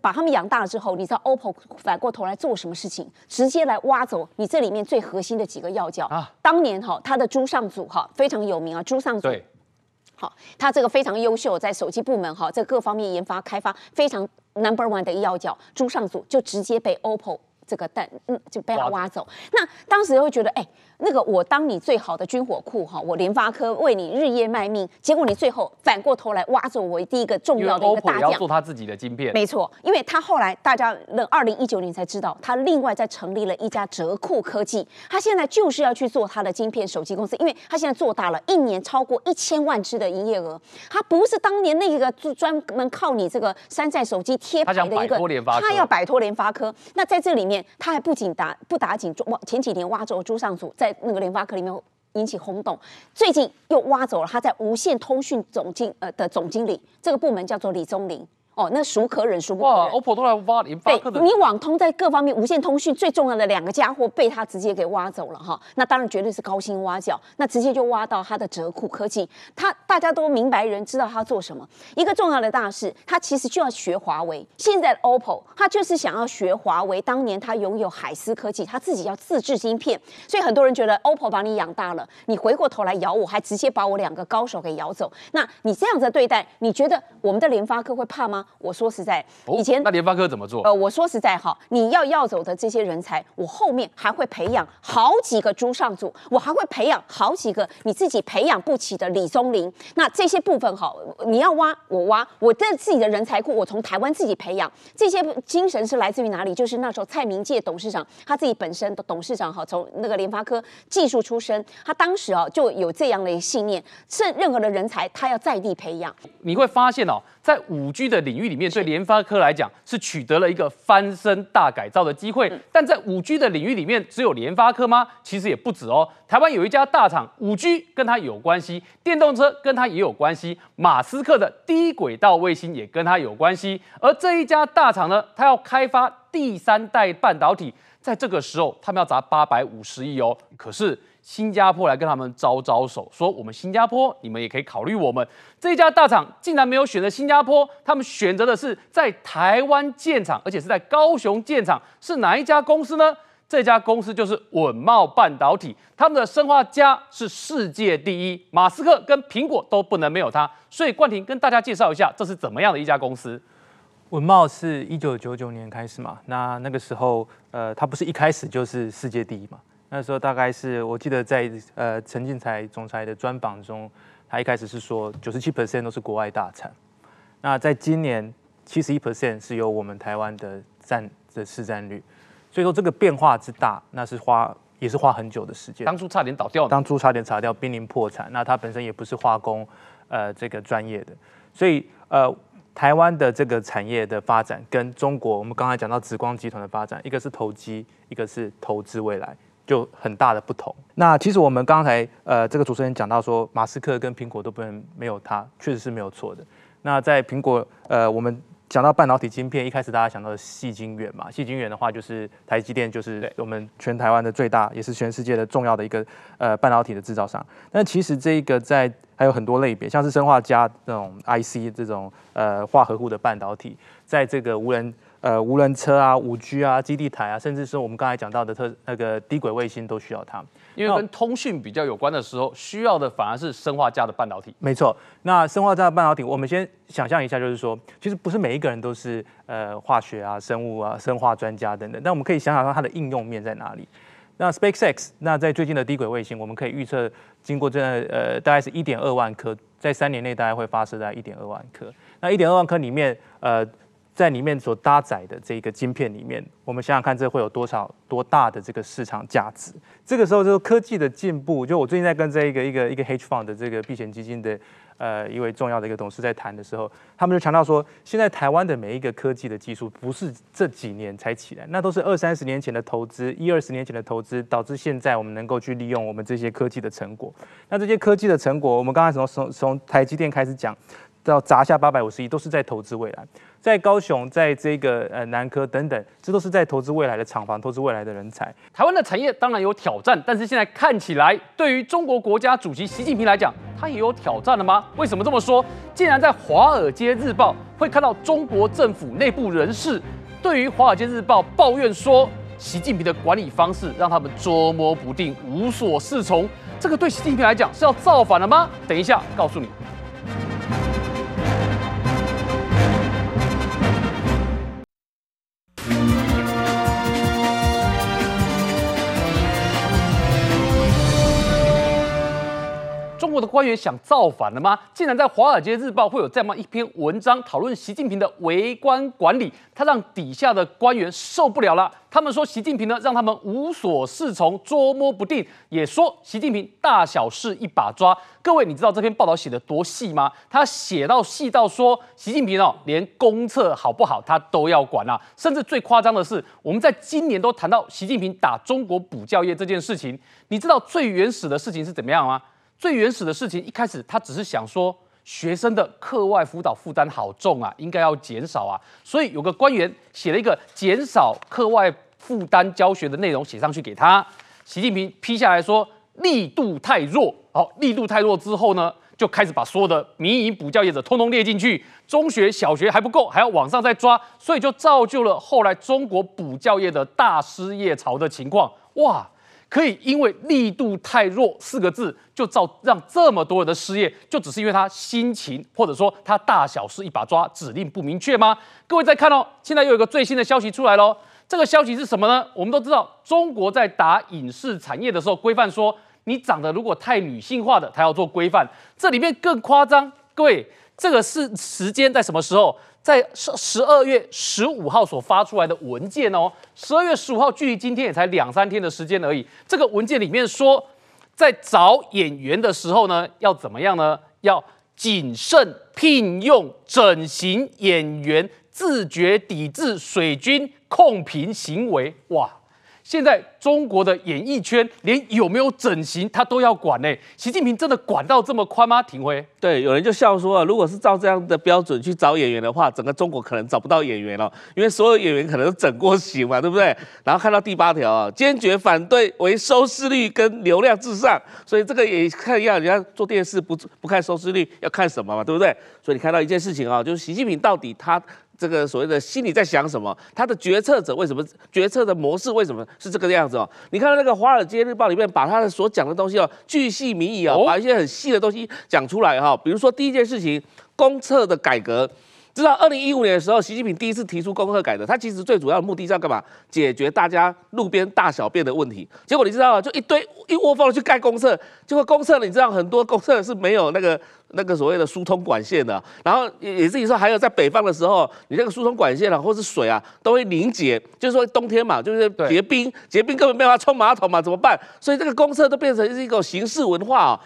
把他们养大了之后，你知道 OPPO 反过头来做什么事情？直接来挖走你这里面最核心的几个要角啊！当年哈，他的朱尚祖哈非常有名啊，朱尚祖对，好，他这个非常优秀，在手机部门哈，在各方面研发开发非常 number one 的一要角，朱尚祖就直接被 OPPO 这个蛋嗯就被他挖走。那当时会觉得哎。那个我当你最好的军火库哈，我联发科为你日夜卖命，结果你最后反过头来挖走我第一个重要的一个大将。
要做他自己的晶片。
没错，因为他后来大家那二零一九年才知道，他另外再成立了一家哲库科技，他现在就是要去做他的晶片手机公司，因为他现在做大了，一年超过一千万只的营业额，他不是当年那个专专门靠你这个山寨手机贴牌的一个，他要摆脱联发科。那在这里面，他还不仅打不打紧，哇，前几年挖走朱尚祖在。那个联发科里面引起轰动，最近又挖走了他在无线通讯总经呃的总经理，这个部门叫做李宗霖。哦，那孰可忍孰不可忍？
哇，OPPO 都来挖联发科的。
你网通在各方面无线通讯最重要的两个家伙被他直接给挖走了哈，那当然绝对是高薪挖角，那直接就挖到他的哲库科技。他大家都明白人知道他做什么，一个重要的大事，他其实就要学华为。现在的 OPPO 他就是想要学华为，当年他拥有海思科技，他自己要自制芯片，所以很多人觉得 OPPO 把你养大了，你回过头来咬我，还直接把我两个高手给咬走，那你这样子的对待，你觉得我们的联发科会怕吗？我说实在。以前、
哦、那联发科怎么做？
呃，我说实在哈，你要要走的这些人才，我后面还会培养好几个朱尚祖，我还会培养好几个你自己培养不起的李宗林。那这些部分哈，你要挖我挖，我的自己的人才库，我从台湾自己培养。这些精神是来自于哪里？就是那时候蔡明介董事长他自己本身的董事长哈，从那个联发科技术出身，他当时啊就有这样的一个信念，是任何的人才他要在地培养。
你会发现哦，在五 G 的领域里面，对联发科来讲是取得了一个翻身大改造的机会，但在五 G 的领域里面，只有联发科吗？其实也不止哦。台湾有一家大厂，五 G 跟它有关系，电动车跟它也有关系，马斯克的低轨道卫星也跟它有关系。而这一家大厂呢，它要开发第三代半导体，在这个时候，他们要砸八百五十亿哦。可是。新加坡来跟他们招招手，说我们新加坡，你们也可以考虑我们这一家大厂，竟然没有选择新加坡，他们选择的是在台湾建厂，而且是在高雄建厂，是哪一家公司呢？这家公司就是稳茂半导体，他们的砷化镓是世界第一，马斯克跟苹果都不能没有它。所以冠廷跟大家介绍一下，这是怎么样的一家公司？
稳茂是一九九九年开始嘛，那那个时候，呃，它不是一开始就是世界第一嘛。那时候大概是我记得在呃陈进才总裁的专访中，他一开始是说九十七 percent 都是国外大厂。那在今年七十一 percent 是由我们台湾的占的市占率，所以说这个变化之大，那是花也是花很久的时间。
当初差点倒掉，
当初差点查掉，濒临破产。那他本身也不是化工呃这个专业的，所以呃。台湾的这个产业的发展跟中国，我们刚才讲到紫光集团的发展，一个是投机，一个是投资未来，就很大的不同。那其实我们刚才呃，这个主持人讲到说，马斯克跟苹果都不能没有他，确实是没有错的。那在苹果呃，我们。讲到半导体晶片，一开始大家想到的细晶圆嘛，细晶圆的话就是台积电，就是我们全台湾的最大，也是全世界的重要的一个呃半导体的制造商。但其实这一个在还有很多类别，像是生化加这种 IC 这种呃化合物的半导体，在这个无人。呃，无人车啊，五 G 啊，基地台啊，甚至是我们刚才讲到的特那个低轨卫星都需要它，
因为跟通讯比较有关的时候，需要的反而是生化镓的半导体。
没错，那生化镓的半导体，我们先想象一下，就是说，其实不是每一个人都是呃化学啊、生物啊、生化专家等等，但我们可以想想看它的应用面在哪里。那 SpaceX，那在最近的低轨卫星，我们可以预测，经过这呃大概是一点二万颗，在三年内大概会发射在一点二万颗。那一点二万颗里面，呃。在里面所搭载的这个晶片里面，我们想想看，这会有多少多大的这个市场价值？这个时候，就是科技的进步。就我最近在跟这一个一个一个 hedge fund 的这个避险基金的呃一位重要的一个董事在谈的时候，他们就强调说，现在台湾的每一个科技的技术不是这几年才起来，那都是二三十年前的投资，一二十年前的投资，导致现在我们能够去利用我们这些科技的成果。那这些科技的成果，我们刚才从从从台积电开始讲。到砸下八百五十亿，都是在投资未来。在高雄，在这个呃南科等等，这都是在投资未来的厂房，投资未来的人才。
台湾的产业当然有挑战，但是现在看起来，对于中国国家主席习近平来讲，他也有挑战了吗？为什么这么说？竟然在《华尔街日报》会看到中国政府内部人士对于《华尔街日报》抱怨说，习近平的管理方式让他们捉摸不定、无所适从。这个对习近平来讲是要造反了吗？等一下告诉你。中国的官员想造反了吗？竟然在《华尔街日报》会有这么一篇文章讨论习近平的微观管理，他让底下的官员受不了了。他们说习近平呢让他们无所适从、捉摸不定，也说习近平大小事一把抓。各位，你知道这篇报道写得多细吗？他写到细到说习近平哦，连公厕好不好他都要管啊，甚至最夸张的是，我们在今年都谈到习近平打中国补教业这件事情，你知道最原始的事情是怎么样吗？最原始的事情，一开始他只是想说，学生的课外辅导负担好重啊，应该要减少啊，所以有个官员写了一个减少课外负担教学的内容写上去给他，习近平批下来说力度太弱，好，力度太弱之后呢，就开始把所有的民营补教业者通通列进去，中学、小学还不够，还要往上再抓，所以就造就了后来中国补教业的大失业潮的情况，哇！可以因为力度太弱四个字就造让这么多人的失业，就只是因为他心情或者说他大小事一把抓，指令不明确吗？各位再看哦，现在又有一个最新的消息出来喽。这个消息是什么呢？我们都知道，中国在打影视产业的时候规范说，你长得如果太女性化的，他要做规范。这里面更夸张，各位，这个是时间在什么时候？在十十二月十五号所发出来的文件哦，十二月十五号距离今天也才两三天的时间而已。这个文件里面说，在找演员的时候呢，要怎么样呢？要谨慎聘用整形演员，自觉抵制水军控评行为。哇！现在中国的演艺圈连有没有整形他都要管呢？习近平真的管到这么宽吗？廷辉，对，
有人就笑说，如果是照这样的标准去找演员的话，整个中国可能找不到演员了，因为所有演员可能都整过型嘛，对不对？然后看到第八条啊，坚决反对为收视率跟流量至上，所以这个也看一样，人家做电视不不看收视率，要看什么嘛，对不对？所以你看到一件事情啊，就是习近平到底他。这个所谓的心里在想什么？他的决策者为什么决策的模式为什么是这个样子哦？你看到那个《华尔街日报》里面把他的所讲的东西哦，巨细靡遗哦，把一些很细的东西讲出来哈。比如说第一件事情，公厕的改革。知道二零一五年的时候，习近平第一次提出公厕改革，他其实最主要的目的是要干嘛？解决大家路边大小便的问题。结果你知道吗？就一堆一窝蜂的去盖公厕，结果公厕你知道很多公厕是没有那个 那个所谓的疏通管线的。然后也也自己说，还有在北方的时候，你那个疏通管线啊，或是水啊，都会凝结，就是说冬天嘛，就是结冰，结冰根本没办法冲马桶嘛，怎么办？所以这个公厕都变成是一个形式文化啊。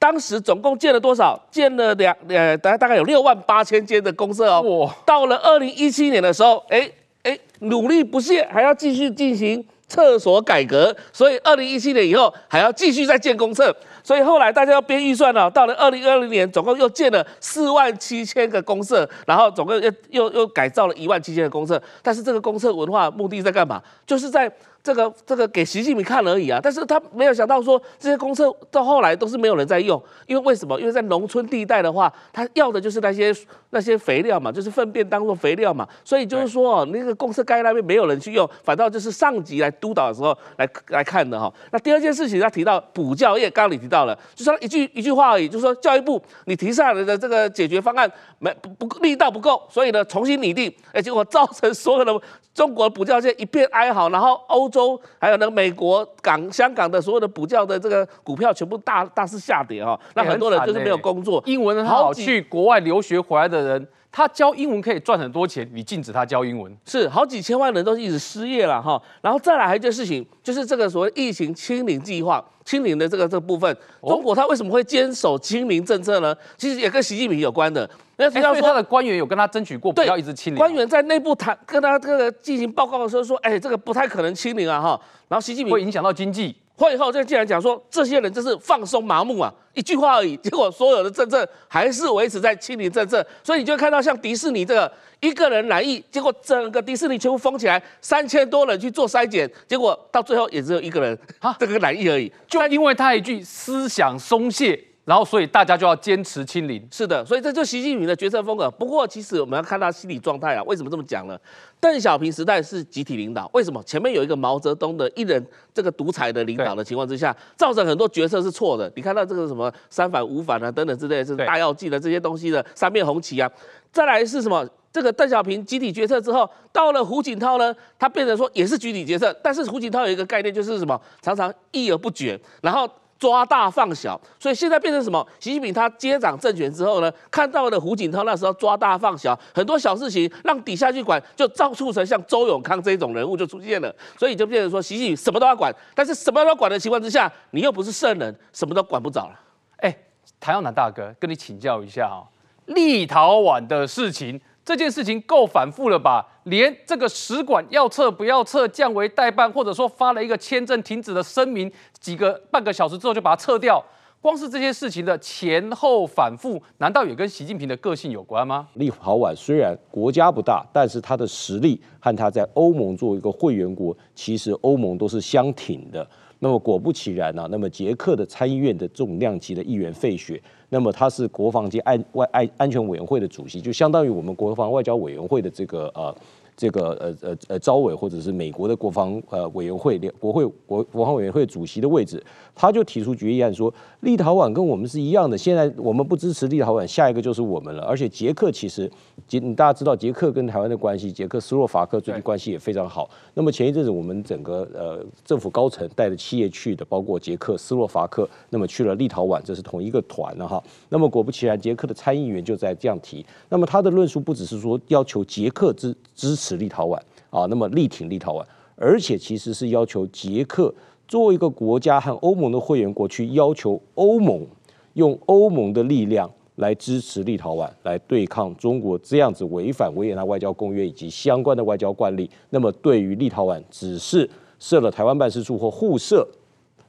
当时总共建了多少？建了两呃，大概大概有六万八千间的公厕哦。哇！到了二零一七年的时候，哎哎，努力不懈，还要继续进行厕所改革，所以二零一七年以后还要继续再建公厕。所以后来大家要编预算了，到了二零二零年，总共又建了四万七千个公厕，然后总共又又又改造了一万七千个公厕。但是这个公厕文化目的在干嘛？就是在。这个这个给习近平看而已啊，但是他没有想到说这些公厕到后来都是没有人在用，因为为什么？因为在农村地带的话，他要的就是那些那些肥料嘛，就是粪便当做肥料嘛，所以就是说，那个公厕盖那边没有人去用，反倒就是上级来督导的时候来来看的哈。那第二件事情他提到补教业，刚刚你提到了，就说一句一句话而已，就是说教育部你提上来的这个解决方案没不不力道不够，所以呢重新拟定，哎结果造成所有的中国补教界一片哀嚎，然后欧。州还有那个美国港、香港的所有的补教的这个股票全部大大肆下跌哈，那很多人就是没有工作，
英文很好，去国外留学回来的人，他教英文可以赚很多钱，你禁止他教英文，
是好几千万人都一直失业了哈。然后再来还有一件事情，就是这个所谓疫情清零计划，清零的这个这个部分，中国他为什么会坚守清零政策呢？其实也跟习近平有关的。
那实际上说他的官员有跟他争取过，不要一直清零。
官员在内部谈，跟他这个进行报告的时候说，哎，这个不太可能清零啊，哈。然后习近平
会影响到经济，
会后就竟然讲说，这些人真是放松麻木啊，一句话而已。结果所有的政策还是维持在清零政策，所以你就看到像迪士尼这个一个人染疫，结果整个迪士尼全部封起来，三千多人去做筛检，结果到最后也只有一个人哈 这个染疫而已，
就因为他一句思想松懈。然后，所以大家就要坚持清零。
是的，所以这就是习近平的决策风格。不过，其实我们要看他心理状态啊。为什么这么讲呢？邓小平时代是集体领导，为什么？前面有一个毛泽东的一人这个独裁的领导的情况之下，造成很多决策是错的。你看到这个什么三反五反啊等等之类，是大跃进的这些东西的三面红旗啊。再来是什么？这个邓小平集体决策之后，到了胡锦涛呢，他变成说也是集体决策，但是胡锦涛有一个概念就是什么？常常议而不决，然后。抓大放小，所以现在变成什么？习近平他接掌政权之后呢，看到了胡锦涛那时候抓大放小，很多小事情让底下去管，就造促成像周永康这种人物就出现了，所以就变成说习近平什么都要管，但是什么都要管的情况之下，你又不是圣人，什么都管不着了。
哎，谭耀南大哥，跟你请教一下啊，立陶宛的事情。这件事情够反复了吧？连这个使馆要撤不要撤，降为代办，或者说发了一个签证停止的声明，几个半个小时之后就把它撤掉。光是这些事情的前后反复，难道也跟习近平的个性有关吗？
立陶宛虽然国家不大，但是它的实力和它在欧盟作为一个会员国，其实欧盟都是相挺的。那么果不其然呢、啊，那么捷克的参议院的重量级的议员费雪，那么他是国防及安外安安全委员会的主席，就相当于我们国防外交委员会的这个呃。这个呃呃呃，招委或者是美国的国防呃委员会联国会国国防委员会主席的位置，他就提出决议案说，立陶宛跟我们是一样的，现在我们不支持立陶宛，下一个就是我们了。而且捷克其实，捷大家知道捷克跟台湾的关系，捷克斯洛伐克最近关系也非常好。那么前一阵子我们整个呃政府高层带着企业去的，包括捷克斯洛伐克，那么去了立陶宛，这是同一个团了哈。那么果不其然，捷克的参议员就在这样提。那么他的论述不只是说要求捷克支支持。立陶宛啊，那么力挺立陶宛，而且其实是要求捷克作为一个国家和欧盟的会员国，去要求欧盟用欧盟的力量来支持立陶宛，来对抗中国这样子违反维也纳外交公约以及相关的外交惯例。那么对于立陶宛，只是设了台湾办事处或互设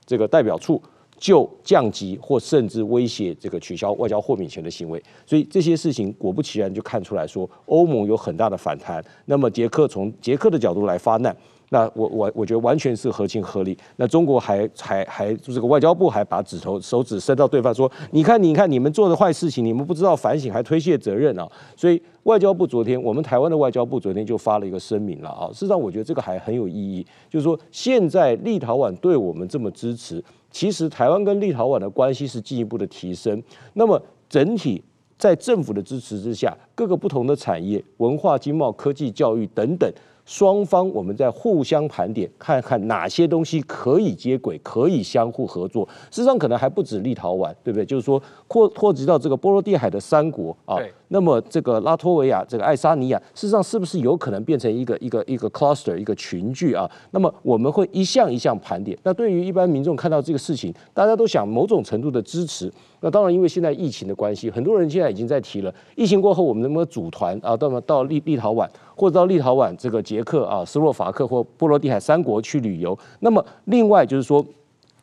这个代表处。就降级或甚至威胁这个取消外交豁免权的行为，所以这些事情果不其然就看出来说，欧盟有很大的反弹。那么捷克从捷克的角度来发难。那我我我觉得完全是合情合理。那中国还还还这个外交部还把指头手指伸到对方说，你看你看你们做的坏事情，你们不知道反省还推卸责任啊。所以外交部昨天，我们台湾的外交部昨天就发了一个声明了啊。事实上，我觉得这个还很有意义，就是说现在立陶宛对我们这么支持，其实台湾跟立陶宛的关系是进一步的提升。那么整体在政府的支持之下，各个不同的产业、文化、经贸、科技、教育等等。双方我们在互相盘点，看看哪些东西可以接轨，可以相互合作。事实上，可能还不止立陶宛，对不对？就是说，扩扩及到这个波罗的海的三国啊。那么这个拉脱维亚、这个爱沙尼亚，事实上是不是有可能变成一个一个一个 cluster 一个群聚啊？那么我们会一项一项盘点。那对于一般民众看到这个事情，大家都想某种程度的支持。那当然，因为现在疫情的关系，很多人现在已经在提了，疫情过后我们能不能组团啊，到到立立陶宛或者到立陶宛这个捷克啊、斯洛伐克或波罗的海三国去旅游？那么另外就是说。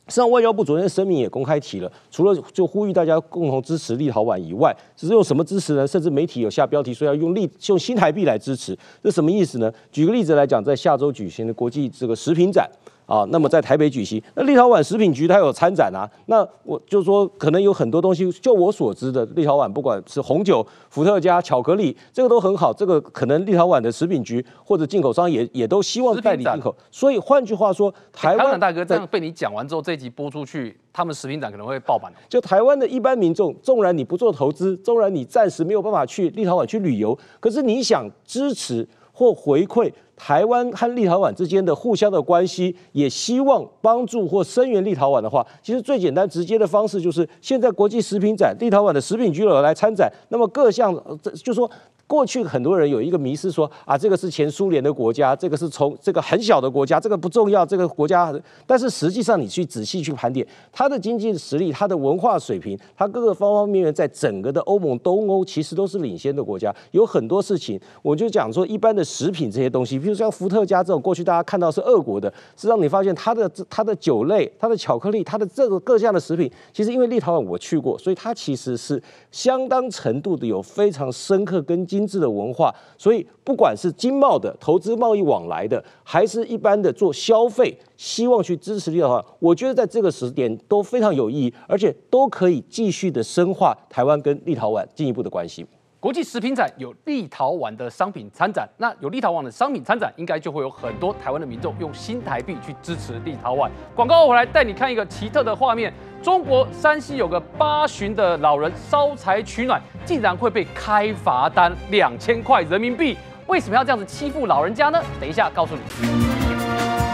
实际上，外交部昨天声明也公开提了，除了就呼吁大家共同支持立陶宛以外，只是用什么支持呢？甚至媒体有下标题说要用立用新台币来支持，这什么意思呢？举个例子来讲，在下周举行的国际这个食品展。啊，那么在台北举行，那立陶宛食品局它有参展啊。那我就说，可能有很多东西，就我所知的，立陶宛不管是红酒、伏特加、巧克力，这个都很好。这个可能立陶宛的食品局或者进口商也也都希望代理进口。所以换句话说，台湾、
欸、大哥这样被你讲完之后，这一集播出去，他们食品展可能会爆满。
就台湾的一般民众，纵然你不做投资，纵然你暂时没有办法去立陶宛去旅游，可是你想支持或回馈。台湾和立陶宛之间的互相的关系，也希望帮助或声援立陶宛的话，其实最简单直接的方式就是，现在国际食品展，立陶宛的食品局有来参展，那么各项，就说。过去很多人有一个迷思说啊，这个是前苏联的国家，这个是从这个很小的国家，这个不重要，这个国家。但是实际上你去仔细去盘点，它的经济实力、它的文化水平、它各个方方面面，在整个的欧盟、东欧其实都是领先的国家。有很多事情，我就讲说，一般的食品这些东西，如像伏特加这种，过去大家看到是俄国的，实际上你发现它的它的酒类、它的巧克力、它的这个各项的食品，其实因为立陶宛我去过，所以它其实是相当程度的有非常深刻跟。精致的文化，所以不管是经贸的、投资贸易往来的，还是一般的做消费，希望去支持立陶宛，我觉得在这个时点都非常有意义，而且都可以继续的深化台湾跟立陶宛进一步的关系。
国际食品展有立陶宛的商品参展，那有立陶宛的商品参展，应该就会有很多台湾的民众用新台币去支持立陶宛。广告后回来带你看一个奇特的画面：中国山西有个八旬的老人烧柴取暖，竟然会被开罚单两千块人民币。为什么要这样子欺负老人家呢？等一下告诉你。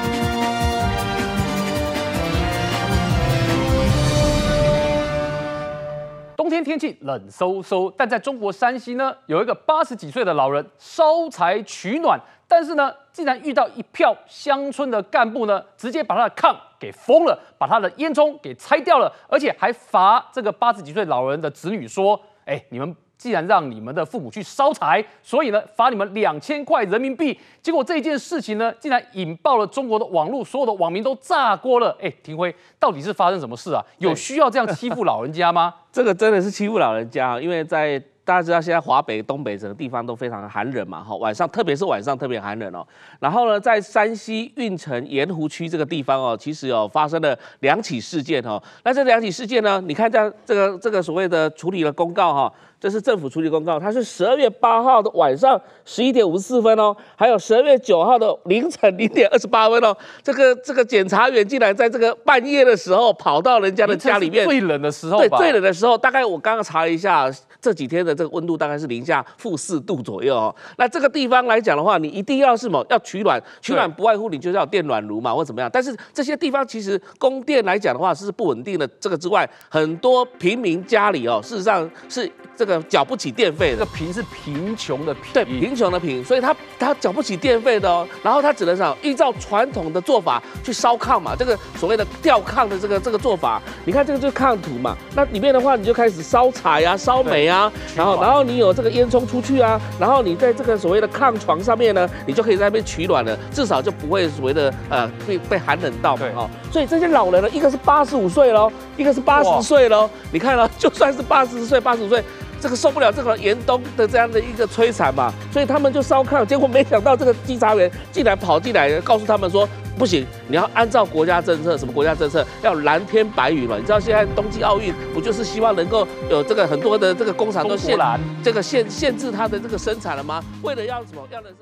冬天天气冷飕飕，但在中国山西呢，有一个八十几岁的老人烧柴取暖，但是呢，竟然遇到一票乡村的干部呢，直接把他的炕给封了，把他的烟囱给拆掉了，而且还罚这个八十几岁老人的子女说：“哎，你们。”既然让你们的父母去烧柴，所以呢，罚你们两千块人民币。结果这件事情呢，竟然引爆了中国的网络，所有的网民都炸锅了。哎，廷辉，到底是发生什么事啊？有需要这样欺负老人家吗？
这个真的是欺负老人家！因为在大家知道，现在华北、东北整个地方都非常寒冷嘛，哈，晚上特别是晚上特别寒冷哦。然后呢，在山西运城盐湖区这个地方哦，其实哦发生了两起事件哦。那这两起事件呢，你看这这个这个所谓的处理的公告哈。这是政府处理公告，它是十二月八号的晚上十一点五十四分哦，还有十二月九号的凌晨零点二十八分哦。这个这个检察员竟然在这个半夜的时候跑到人家的家里面，
最冷的时候，
对，最冷的时候，大概我刚刚查了一下，这几天的这个温度大概是零下负四度左右哦。那这个地方来讲的话，你一定要是什么？要取暖，取暖不外乎你就是要电暖炉嘛，或怎么样。但是这些地方其实供电来讲的话是不稳定的。这个之外，很多平民家里哦，事实上是这个。缴不起电费，
这个贫是贫穷的贫，
对，贫穷的贫，所以他他缴不起电费的哦，然后他只能想依照传统的做法去烧炕嘛，这个所谓的吊炕的这个这个做法，你看这个就是炕土嘛，那里面的话你就开始烧柴啊，烧煤啊，然后然后你有这个烟囱出去啊，然后你在这个所谓的炕床上面呢，你就可以在那边取暖了，至少就不会所谓的呃被被寒冷到嘛，哦，所以这些老人呢，一个是八十五岁喽，一个是八十岁喽，你看了，就算是八十岁、八十五岁。这个受不了这个严冬的这样的一个摧残嘛，所以他们就烧炕，结果没想到这个稽查员竟然跑进来告诉他们说，不行，你要按照国家政策，什么国家政策？要蓝天白云嘛。你知道现在冬季奥运不就是希望能够有这个很多的这个工厂都限这个限限制它的这个生产了吗？为了要什么？要的是。